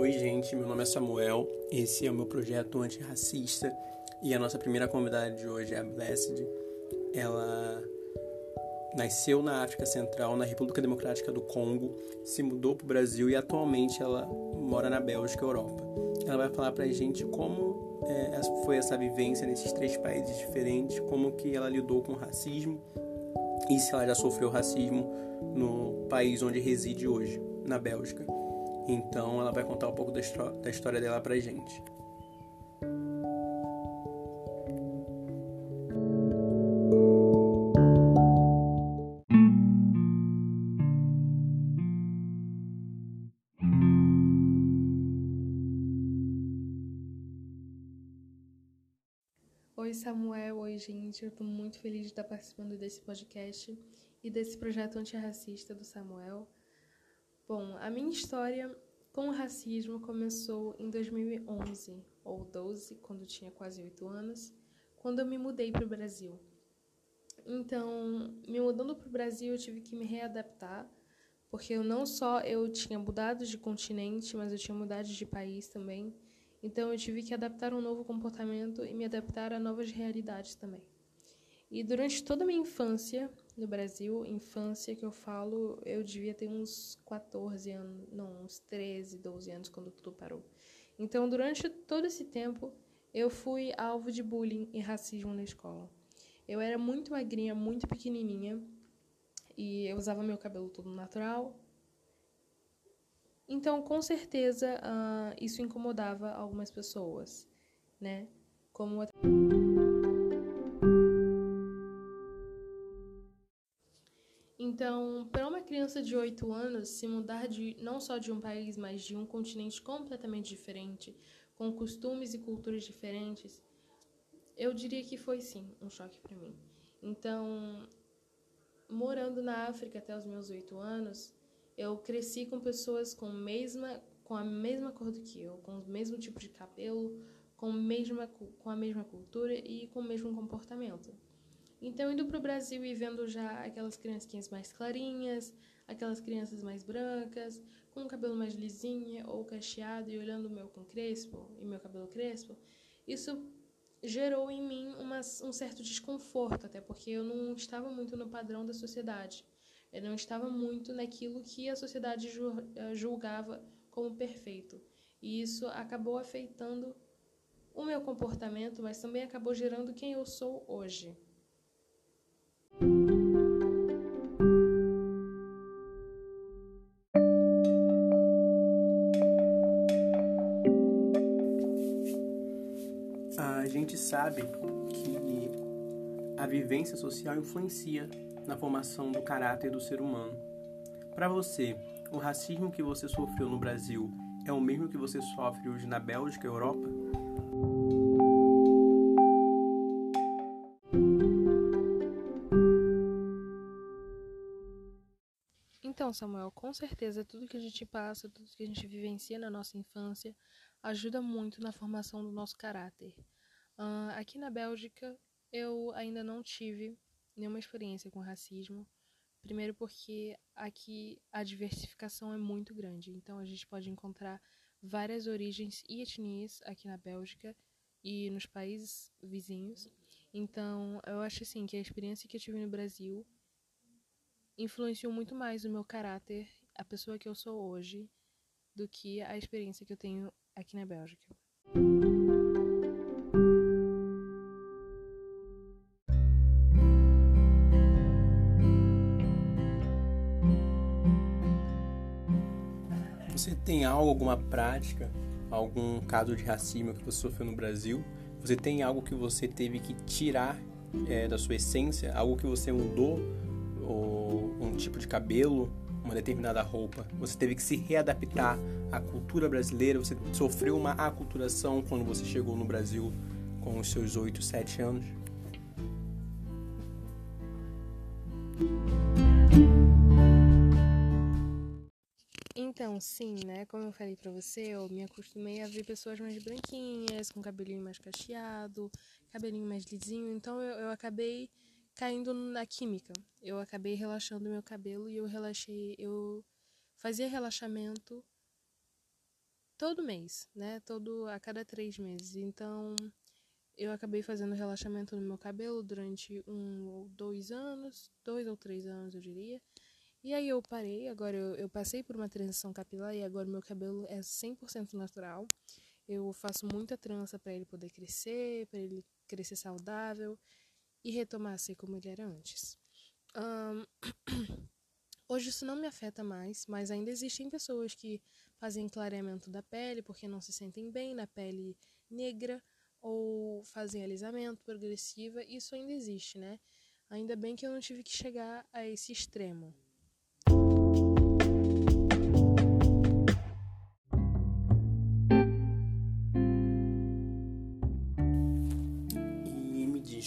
Oi, gente, meu nome é Samuel, esse é o meu projeto antirracista e a nossa primeira convidada de hoje é a Blessed. Ela nasceu na África Central, na República Democrática do Congo, se mudou para o Brasil e atualmente ela mora na Bélgica, Europa. Ela vai falar para a gente como é, foi essa vivência nesses três países diferentes, como que ela lidou com o racismo e se ela já sofreu racismo no país onde reside hoje, na Bélgica. Então ela vai contar um pouco da, história dela pra gente. Oi Samuel, oi gente, eu tô muito feliz de estar participando desse podcast e desse projeto antirracista do Samuel. Bom, a minha história com o racismo começou em 2011 ou 12, quando tinha quase 8 anos, quando eu me mudei para o Brasil. Então, me mudando para o Brasil, eu tive que me readaptar, porque eu não só eu tinha mudado de continente, mas eu tinha mudado de país também. Então, eu tive que adaptar um novo comportamento e me adaptar a novas realidades também. E durante toda a minha infância no Brasil, infância que eu falo, eu devia ter uns 14 anos, não, uns 13, 12 anos quando tudo parou. Então, durante todo esse tempo, eu fui alvo de bullying e racismo na escola. Eu era muito magrinha, muito pequenininha, e eu usava meu cabelo todo natural. Então, com certeza, uh, isso incomodava algumas pessoas, né? Como Então, para uma criança de 8 anos se mudar de não só de um país, mas de um continente completamente diferente, com costumes e culturas diferentes, eu diria que foi sim um choque para mim. Então, morando na África até os meus 8 anos, eu cresci com pessoas com, mesma, com a mesma cor do que eu, com o mesmo tipo de cabelo, com, mesma, com a mesma cultura e com o mesmo comportamento. Então, indo para o Brasil e vendo já aquelas criancinhas mais clarinhas, aquelas crianças mais brancas, com o cabelo mais lisinho ou cacheado e olhando o meu com crespo e meu cabelo crespo, isso gerou em mim uma, um certo desconforto, até porque eu não estava muito no padrão da sociedade. Eu não estava muito naquilo que a sociedade eh, julgava como perfeito. E isso acabou afetando o meu comportamento, mas também acabou gerando quem eu sou hoje. Gente sabe que a vivência social influencia na formação do caráter do ser humano. Para você, o racismo que você sofreu no Brasil é o mesmo que você sofre hoje na Bélgica, Europa? Então, Samuel, com certeza tudo que a gente passa, tudo que a gente vivencia na nossa infância ajuda muito na formação do nosso caráter. Uh, aqui na Bélgica, eu ainda não tive nenhuma experiência com racismo. Primeiro, porque aqui a diversificação é muito grande, então a gente pode encontrar várias origens e etnias aqui na Bélgica e nos países vizinhos. Então, eu acho assim que a experiência que eu tive no Brasil influenciou muito mais o meu caráter, a pessoa que eu sou hoje, do que a experiência que eu tenho aqui na Bélgica. Você tem algo, alguma prática, algum caso de racismo que você sofreu no Brasil? Você tem algo que você teve que tirar é, da sua essência? Algo que você mudou ou um tipo de cabelo, uma determinada roupa. Você teve que se readaptar à cultura brasileira. Você sofreu uma aculturação quando você chegou no Brasil com os seus 8, 7 anos. Então, sim, né? Como eu falei pra você, eu me acostumei a ver pessoas mais branquinhas, com cabelinho mais cacheado, cabelinho mais lisinho. Então, eu, eu acabei caindo na química. Eu acabei relaxando meu cabelo e eu relaxei, eu fazia relaxamento todo mês, né? Todo a cada três meses. Então eu acabei fazendo relaxamento no meu cabelo durante um ou dois anos, dois ou três anos, eu diria. E aí eu parei, agora eu, eu passei por uma transição capilar e agora meu cabelo é 100% natural. Eu faço muita trança para ele poder crescer, para ele crescer saudável e retomar a ser como ele era antes. Um, hoje isso não me afeta mais, mas ainda existem pessoas que fazem clareamento da pele porque não se sentem bem na pele negra ou fazem alisamento progressiva. Isso ainda existe, né? Ainda bem que eu não tive que chegar a esse extremo.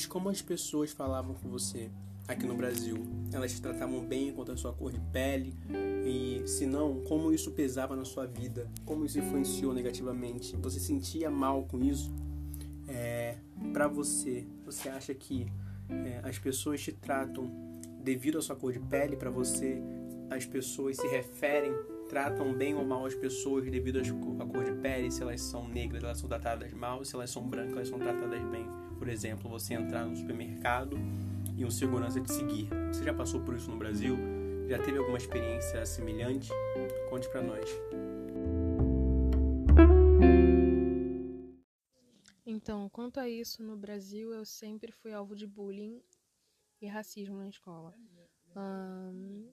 Como as pessoas falavam com você aqui no Brasil? Elas te tratavam bem quanto à sua cor de pele? E se não, como isso pesava na sua vida? Como isso influenciou negativamente? Você sentia mal com isso? É, para você, você acha que é, as pessoas te tratam devido à sua cor de pele? Para você, as pessoas se referem, tratam bem ou mal as pessoas devido à cor de pele? Se elas são negras, elas são tratadas mal? Se elas são brancas, elas são tratadas bem? por exemplo, você entrar no supermercado e um segurança te seguir. Você já passou por isso no Brasil? Já teve alguma experiência semelhante? Conte para nós. Então, quanto a isso, no Brasil eu sempre fui alvo de bullying e racismo na escola. Um,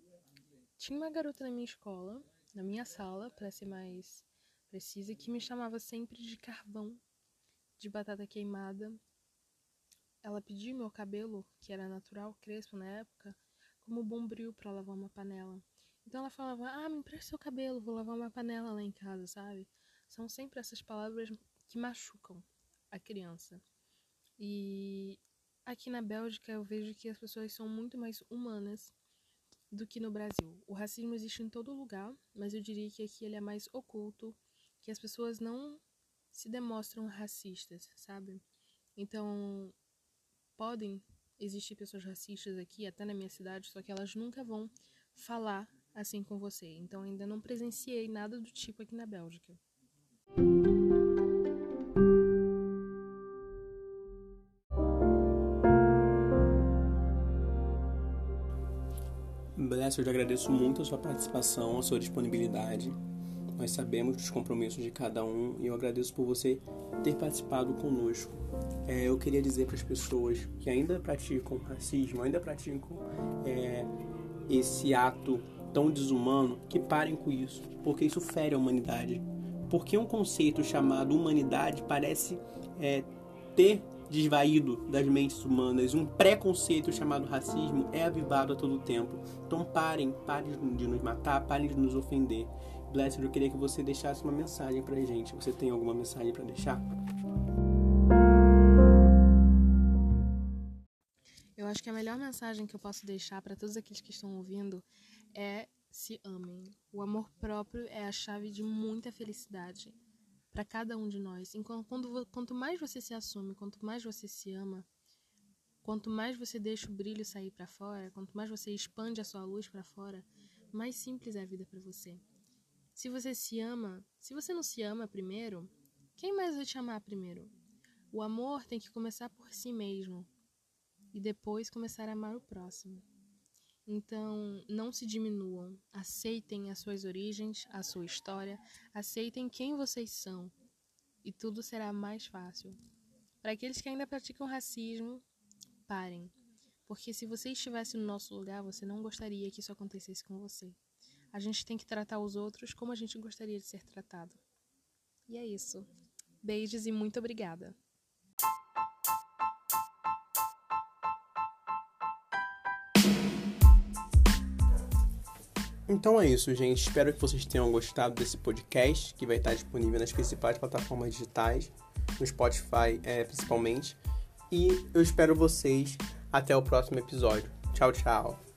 tinha uma garota na minha escola, na minha sala, para ser mais precisa, que me chamava sempre de carvão, de batata queimada ela pediu meu cabelo, que era natural, crespo na época, como bombril para lavar uma panela. Então ela falava: Ah, me empresta seu cabelo, vou lavar uma panela lá em casa, sabe? São sempre essas palavras que machucam a criança. E aqui na Bélgica eu vejo que as pessoas são muito mais humanas do que no Brasil. O racismo existe em todo lugar, mas eu diria que aqui ele é mais oculto, que as pessoas não se demonstram racistas, sabe? Então, podem existir pessoas racistas aqui, até na minha cidade, só que elas nunca vão falar assim com você. Então ainda não presenciei nada do tipo aqui na Bélgica. Bless, eu te agradeço muito a sua participação, a sua disponibilidade. Nós sabemos dos compromissos de cada um e eu agradeço por você ter participado conosco é, eu queria dizer para as pessoas que ainda praticam racismo, ainda praticam é, esse ato tão desumano, que parem com isso, porque isso fere a humanidade. Porque um conceito chamado humanidade parece é, ter desvaído das mentes humanas. Um preconceito chamado racismo é avivado a todo tempo. Então parem, parem de nos matar, parem de nos ofender. Blessed, eu queria que você deixasse uma mensagem pra gente. Você tem alguma mensagem para deixar? acho que a melhor mensagem que eu posso deixar para todos aqueles que estão ouvindo é se amem. O amor próprio é a chave de muita felicidade para cada um de nós. Enquanto, quando, quanto mais você se assume, quanto mais você se ama, quanto mais você deixa o brilho sair para fora, quanto mais você expande a sua luz para fora, mais simples é a vida para você. Se você se ama, se você não se ama primeiro, quem mais vai te amar primeiro? O amor tem que começar por si mesmo e depois começar a amar o próximo. Então, não se diminuam, aceitem as suas origens, a sua história, aceitem quem vocês são e tudo será mais fácil. Para aqueles que ainda praticam racismo, parem, porque se você estivesse no nosso lugar, você não gostaria que isso acontecesse com você. A gente tem que tratar os outros como a gente gostaria de ser tratado. E é isso. Beijos e muito obrigada. Então é isso, gente. Espero que vocês tenham gostado desse podcast, que vai estar disponível nas principais plataformas digitais, no Spotify é, principalmente. E eu espero vocês até o próximo episódio. Tchau, tchau.